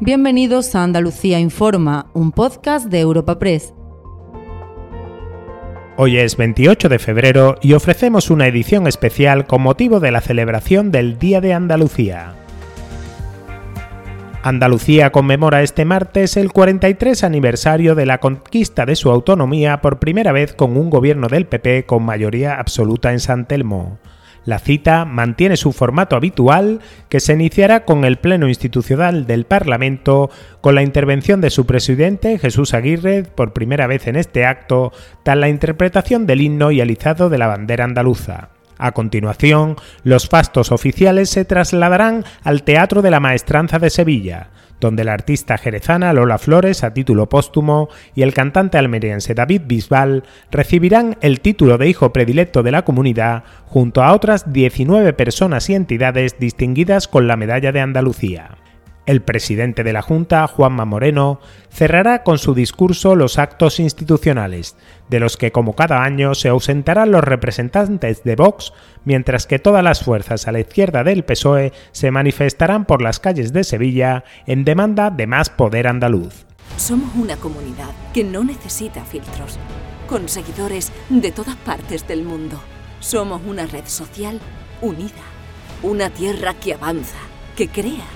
Bienvenidos a Andalucía Informa, un podcast de Europa Press. Hoy es 28 de febrero y ofrecemos una edición especial con motivo de la celebración del Día de Andalucía. Andalucía conmemora este martes el 43 aniversario de la conquista de su autonomía por primera vez con un gobierno del PP con mayoría absoluta en San Telmo. La cita mantiene su formato habitual, que se iniciará con el Pleno Institucional del Parlamento, con la intervención de su presidente, Jesús Aguirre, por primera vez en este acto, tras la interpretación del himno y alizado de la bandera andaluza. A continuación, los fastos oficiales se trasladarán al Teatro de la Maestranza de Sevilla, donde la artista jerezana Lola Flores, a título póstumo, y el cantante almeriense David Bisbal recibirán el título de hijo predilecto de la comunidad junto a otras 19 personas y entidades distinguidas con la Medalla de Andalucía. El presidente de la Junta, Juanma Moreno, cerrará con su discurso los actos institucionales, de los que como cada año se ausentarán los representantes de Vox, mientras que todas las fuerzas a la izquierda del PSOE se manifestarán por las calles de Sevilla en demanda de más poder andaluz. Somos una comunidad que no necesita filtros, con seguidores de todas partes del mundo. Somos una red social unida, una tierra que avanza, que crea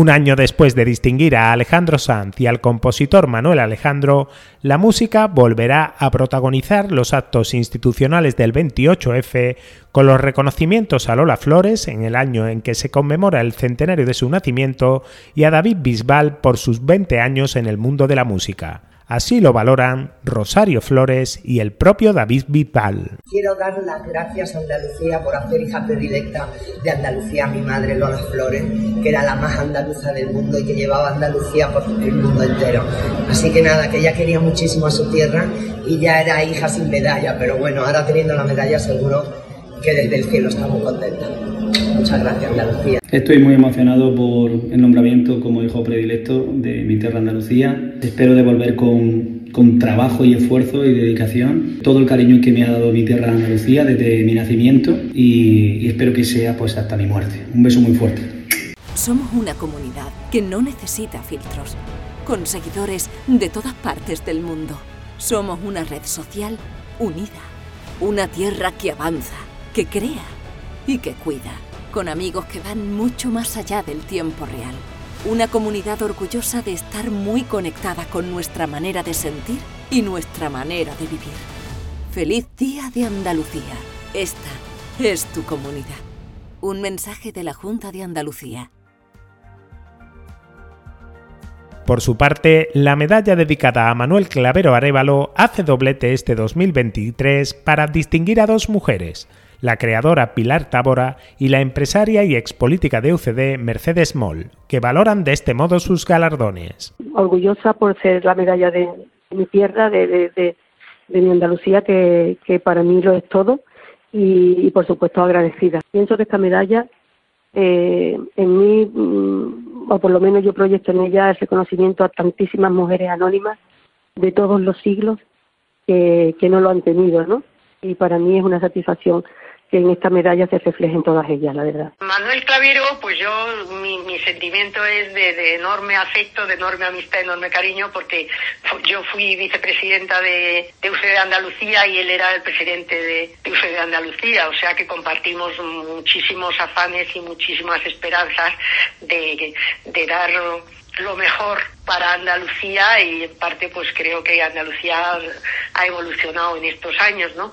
Un año después de distinguir a Alejandro Sanz y al compositor Manuel Alejandro, la música volverá a protagonizar los actos institucionales del 28F con los reconocimientos a Lola Flores en el año en que se conmemora el centenario de su nacimiento y a David Bisbal por sus 20 años en el mundo de la música. Así lo valoran Rosario Flores y el propio David Bisbal. Quiero dar las gracias a Andalucía por hacer hija predilecta de Andalucía a mi madre Lola Flores, que era la más andaluza del mundo y que llevaba Andalucía por el mundo entero. Así que nada, que ella quería muchísimo a su tierra y ya era hija sin medalla, pero bueno, ahora teniendo la medalla seguro que desde el cielo estamos contentos. Muchas gracias, Andalucía. Estoy muy emocionado por el nombramiento como hijo predilecto de mi tierra Andalucía. Espero devolver con, con trabajo y esfuerzo y dedicación todo el cariño que me ha dado mi tierra Andalucía desde mi nacimiento y, y espero que sea pues hasta mi muerte. Un beso muy fuerte. Somos una comunidad que no necesita filtros, con seguidores de todas partes del mundo. Somos una red social unida, una tierra que avanza, que crea y que cuida, con amigos que van mucho más allá del tiempo real. Una comunidad orgullosa de estar muy conectada con nuestra manera de sentir y nuestra manera de vivir. Feliz Día de Andalucía. Esta es tu comunidad. Un mensaje de la Junta de Andalucía. Por su parte, la medalla dedicada a Manuel Clavero Arevalo hace doblete este 2023 para distinguir a dos mujeres, la creadora Pilar Tábora y la empresaria y expolítica de UCD Mercedes Moll, que valoran de este modo sus galardones. Orgullosa por ser la medalla de mi tierra, de, de, de, mi Andalucía, que, para mí lo es todo, y, por supuesto agradecida. Pienso que esta medalla eh, en mí, mm, o por lo menos yo proyecto en ella el reconocimiento a tantísimas mujeres anónimas de todos los siglos que no lo han tenido, ¿no? Y para mí es una satisfacción que en esta medalla se reflejen todas ellas, la verdad. Manuel Clavero, pues yo, mi, mi sentimiento es de, de, enorme afecto, de enorme amistad, enorme cariño, porque yo fui vicepresidenta de, de UCD Andalucía y él era el presidente de, de UCD Andalucía, o sea que compartimos muchísimos afanes y muchísimas esperanzas de, de dar lo mejor para Andalucía y en parte pues creo que Andalucía ha evolucionado en estos años, ¿no?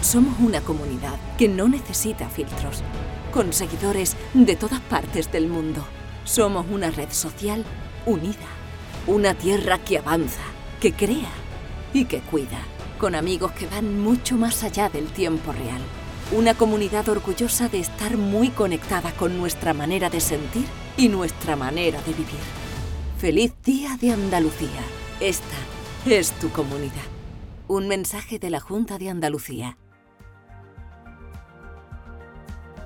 Somos una comunidad que no necesita filtros, con seguidores de todas partes del mundo. Somos una red social unida, una tierra que avanza, que crea y que cuida, con amigos que van mucho más allá del tiempo real. Una comunidad orgullosa de estar muy conectada con nuestra manera de sentir y nuestra manera de vivir. Feliz Día de Andalucía. Esta es tu comunidad. Un mensaje de la Junta de Andalucía.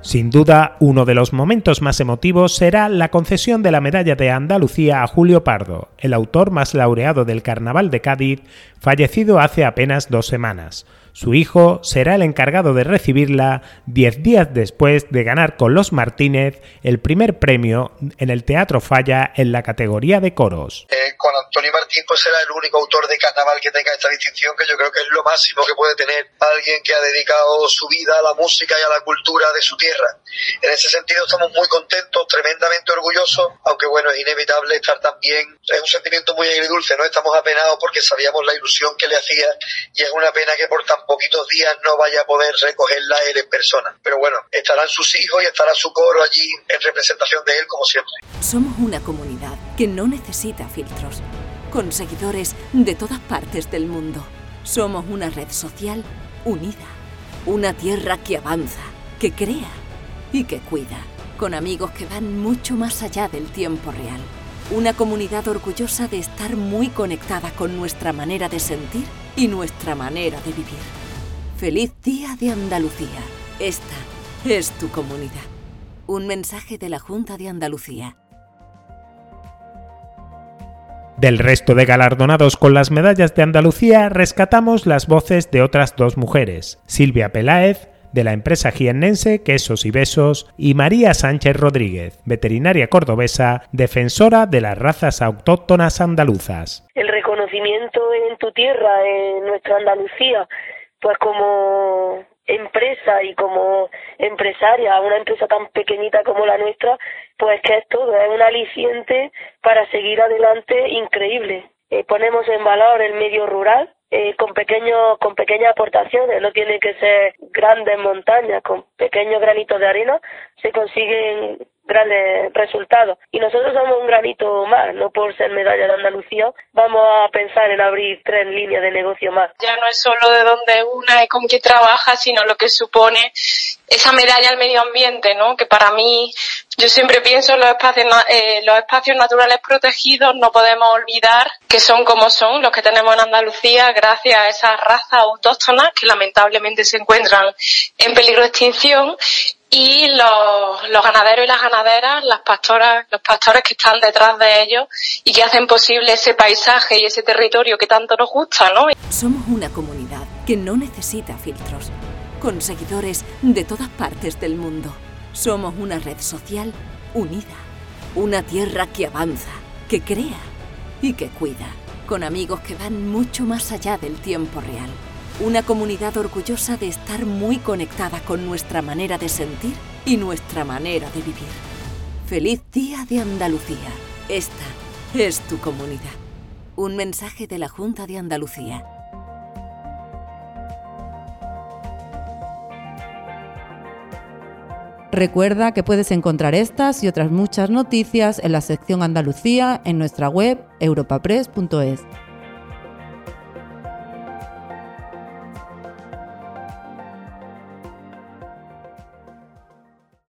Sin duda, uno de los momentos más emotivos será la concesión de la Medalla de Andalucía a Julio Pardo, el autor más laureado del Carnaval de Cádiz, fallecido hace apenas dos semanas. Su hijo será el encargado de recibirla diez días después de ganar con los Martínez el primer premio en el Teatro Falla en la categoría de coros. Eh, con Antonio Martín pues será el único autor de carnaval que tenga esta distinción, que yo creo que es lo máximo que puede tener alguien que ha dedicado su vida a la música y a la cultura de su tierra. En ese sentido estamos muy contentos, tremendamente orgullosos, aunque bueno, es inevitable estar también, es un sentimiento muy agridulce, ¿no? Estamos apenados porque sabíamos la ilusión que le hacía y es una pena que por tan poquitos días no vaya a poder recogerla él en persona. Pero bueno, estarán sus hijos y estará su coro allí en representación de él como siempre. Somos una comunidad que no necesita filtros, con seguidores de todas partes del mundo. Somos una red social unida, una tierra que avanza, que crea y que cuida, con amigos que van mucho más allá del tiempo real. Una comunidad orgullosa de estar muy conectada con nuestra manera de sentir y nuestra manera de vivir. Feliz Día de Andalucía. Esta es tu comunidad. Un mensaje de la Junta de Andalucía. Del resto de galardonados con las medallas de Andalucía rescatamos las voces de otras dos mujeres, Silvia Peláez, de la empresa jiennense Quesos y Besos, y María Sánchez Rodríguez, veterinaria cordobesa, defensora de las razas autóctonas andaluzas. El en tu tierra, en nuestra Andalucía, pues como empresa y como empresaria, una empresa tan pequeñita como la nuestra, pues que es todo, es un aliciente para seguir adelante increíble. Eh, ponemos en valor el medio rural eh, con pequeños con pequeñas aportaciones, no tiene que ser grandes montañas, con pequeños granitos de arena se consiguen grandes resultados. Y nosotros somos un granito más, no por ser medalla de Andalucía, vamos a pensar en abrir tres líneas de negocio más. Ya no es solo de dónde una y con quién trabaja, sino lo que supone esa medalla al medio ambiente, ¿no? Que para mí, yo siempre pienso en los espacios, eh, los espacios naturales protegidos, no podemos olvidar que son como son los que tenemos en Andalucía gracias a esas razas autóctonas que lamentablemente se encuentran en peligro de extinción y los, los, ganaderos y las ganaderas, las pastoras, los pastores que están detrás de ellos y que hacen posible ese paisaje y ese territorio que tanto nos gusta, ¿no? Somos una comunidad que no necesita filtros, con seguidores de todas partes del mundo. Somos una red social unida, una tierra que avanza, que crea y que cuida, con amigos que van mucho más allá del tiempo real una comunidad orgullosa de estar muy conectada con nuestra manera de sentir y nuestra manera de vivir. Feliz Día de Andalucía. Esta es tu comunidad. Un mensaje de la Junta de Andalucía. Recuerda que puedes encontrar estas y otras muchas noticias en la sección Andalucía en nuestra web europapress.es.